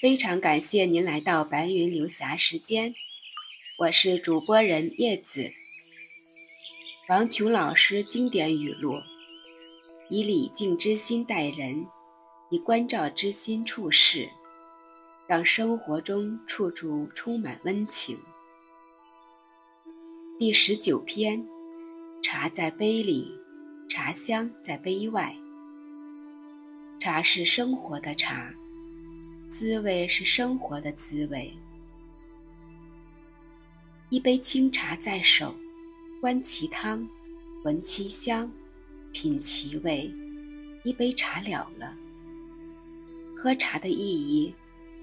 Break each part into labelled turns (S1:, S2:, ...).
S1: 非常感谢您来到白云流霞时间，我是主播人叶子。王琼老师经典语录：以礼敬之心待人，以关照之心处事，让生活中处处充满温情。第十九篇：茶在杯里，茶香在杯外。茶是生活的茶。滋味是生活的滋味。一杯清茶在手，观其汤，闻其香，品其味，一杯茶了了。喝茶的意义，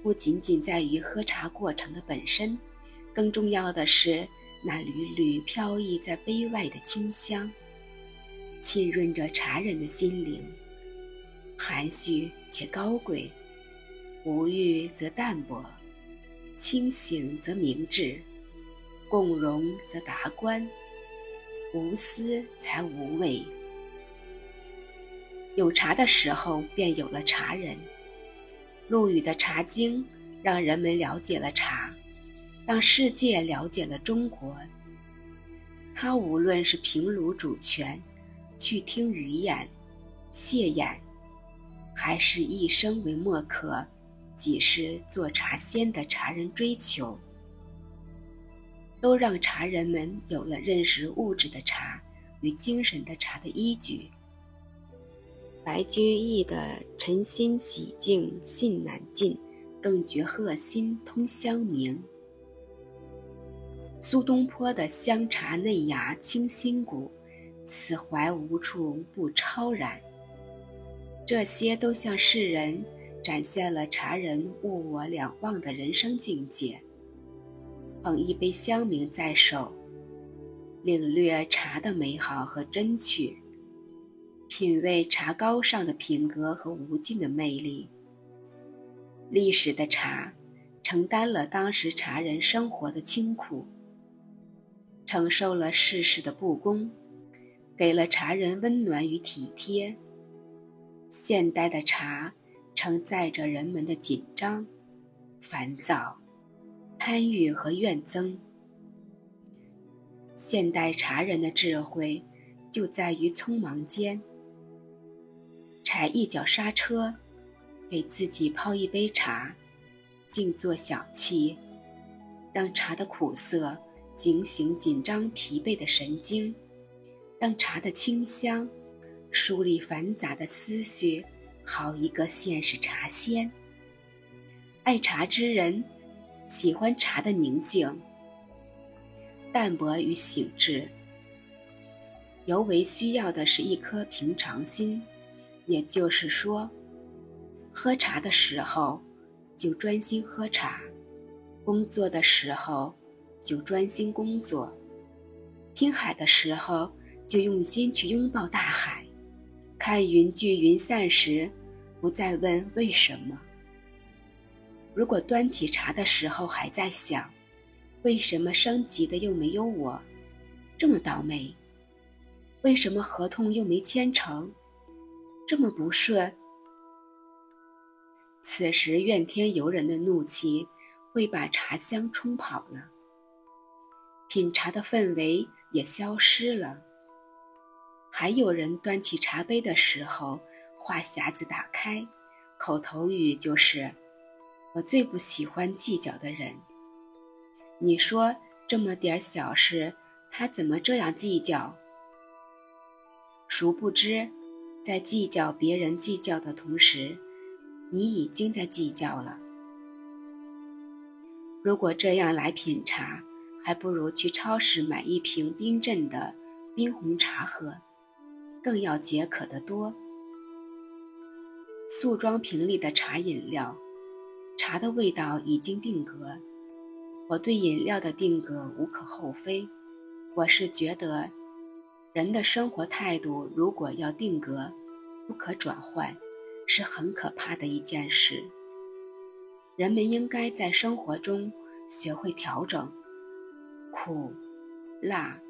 S1: 不仅仅在于喝茶过程的本身，更重要的是那缕缕飘逸在杯外的清香，浸润着茶人的心灵，含蓄且高贵。无欲则淡泊，清醒则明智，共荣则达观，无私才无畏。有茶的时候，便有了茶人。陆羽的《茶经》让人们了解了茶，让世界了解了中国。他无论是平炉煮泉，去听鱼眼、谢眼，还是一生为墨客。几是做茶仙的茶人追求，都让茶人们有了认识物质的茶与精神的茶的依据。白居易的“晨心洗净信难尽，更觉鹤心通香茗”，苏东坡的“香茶嫩芽清心骨，此怀无处不超然”，这些都向世人。展现了茶人物我两忘的人生境界。捧一杯香茗在手，领略茶的美好和真趣，品味茶高尚的品格和无尽的魅力。历史的茶，承担了当时茶人生活的清苦，承受了世事的不公，给了茶人温暖与体贴。现代的茶。承载着人们的紧张、烦躁、贪欲和怨憎。现代茶人的智慧，就在于匆忙间踩一脚刹车，给自己泡一杯茶，静坐小憩，让茶的苦涩警醒紧张疲惫的神经，让茶的清香梳理繁杂的思绪。好一个现实茶仙！爱茶之人，喜欢茶的宁静、淡泊与醒智。尤为需要的是一颗平常心，也就是说，喝茶的时候就专心喝茶，工作的时候就专心工作，听海的时候就用心去拥抱大海。看云聚云散时，不再问为什么。如果端起茶的时候还在想，为什么升级的又没有我，这么倒霉？为什么合同又没签成，这么不顺？此时怨天尤人的怒气会把茶香冲跑了，品茶的氛围也消失了。还有人端起茶杯的时候，话匣子打开，口头语就是：“我最不喜欢计较的人。”你说这么点小事，他怎么这样计较？殊不知，在计较别人计较的同时，你已经在计较了。如果这样来品茶，还不如去超市买一瓶冰镇的冰红茶喝。更要解渴得多。素装瓶里的茶饮料，茶的味道已经定格。我对饮料的定格无可厚非。我是觉得，人的生活态度如果要定格，不可转换，是很可怕的一件事。人们应该在生活中学会调整，苦、辣、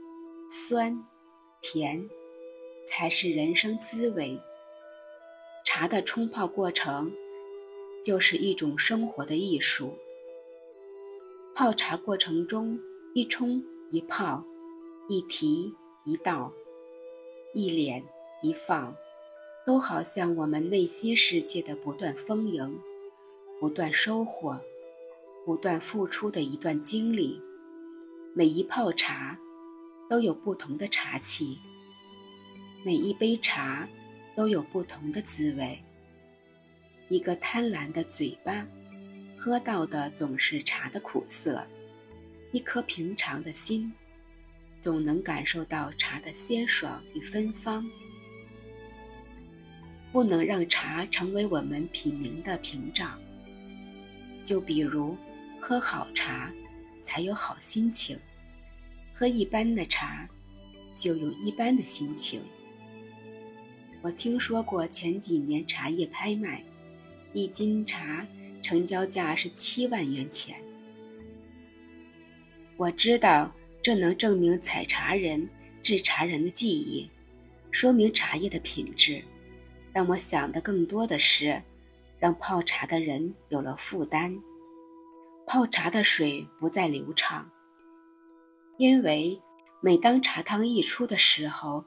S1: 酸、甜。才是人生滋味。茶的冲泡过程，就是一种生活的艺术。泡茶过程中，一冲一泡，一提一倒，一敛一放，都好像我们内心世界的不断丰盈、不断收获、不断付出的一段经历。每一泡茶都有不同的茶气，每一杯茶都有不同的滋味。一个贪婪的嘴巴，喝到的总是茶的苦涩；一颗平常的心，总能感受到茶的鲜爽与芬芳。不能让茶成为我们品茗的屏障。就比如，喝好茶，才有好心情；喝一般的茶，就有一般的心情。我听说过前几年茶叶拍卖。一斤茶成交价是七万元钱。我知道这能证明采茶人、制茶人的技艺，说明茶叶的品质。但我想的更多的是，让泡茶的人有了负担，泡茶的水不再流畅。因为每当茶汤溢出的时候，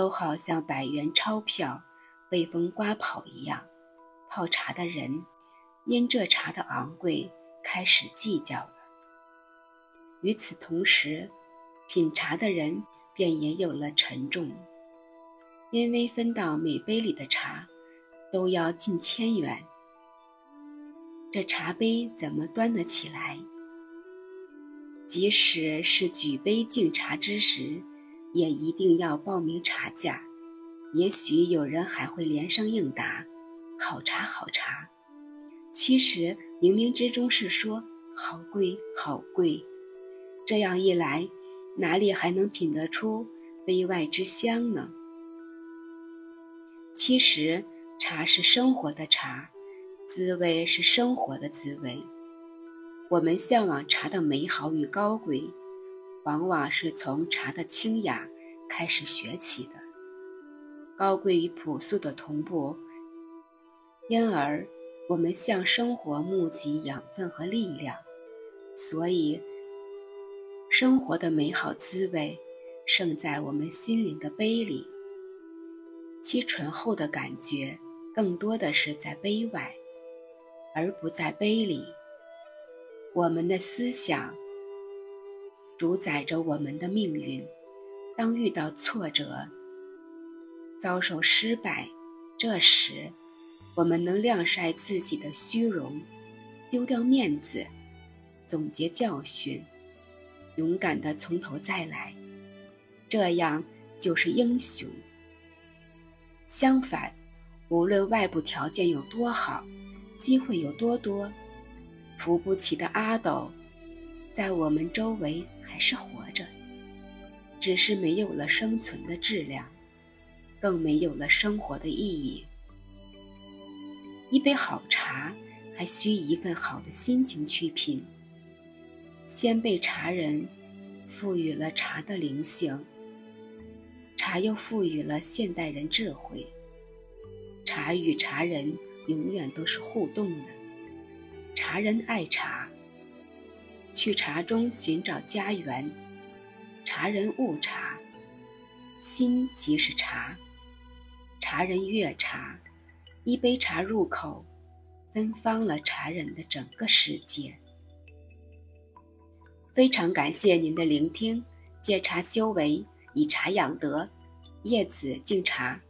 S1: 都好像百元钞票被风刮跑一样。泡茶的人因这茶的昂贵开始计较了。与此同时，品茶的人便也有了沉重，因为分到每杯里的茶都要近千元，这茶杯怎么端得起来？即使是举杯敬茶之时，也一定要报名茶价。也许有人还会连声应答。好茶，好茶。其实冥冥之中是说好贵，好贵。这样一来，哪里还能品得出杯外之香呢？其实茶是生活的茶，滋味是生活的滋味。我们向往茶的美好与高贵，往往是从茶的清雅开始学起的。高贵与朴素的同步。因而，我们向生活募集养分和力量，所以，生活的美好滋味盛在我们心灵的杯里。其醇厚的感觉，更多的是在杯外，而不在杯里。我们的思想主宰着我们的命运。当遇到挫折、遭受失败，这时。我们能晾晒自己的虚荣，丢掉面子，总结教训，勇敢的从头再来，这样就是英雄。相反，无论外部条件有多好，机会有多多，扶不起的阿斗，在我们周围还是活着，只是没有了生存的质量，更没有了生活的意义。一杯好茶，还需一份好的心情去品。先辈茶人赋予了茶的灵性，茶又赋予了现代人智慧。茶与茶人永远都是互动的。茶人爱茶，去茶中寻找家园。茶人悟茶，心即是茶。茶人悦茶。一杯茶入口，芬芳了茶人的整个世界。非常感谢您的聆听，借茶修为，以茶养德，叶子敬茶。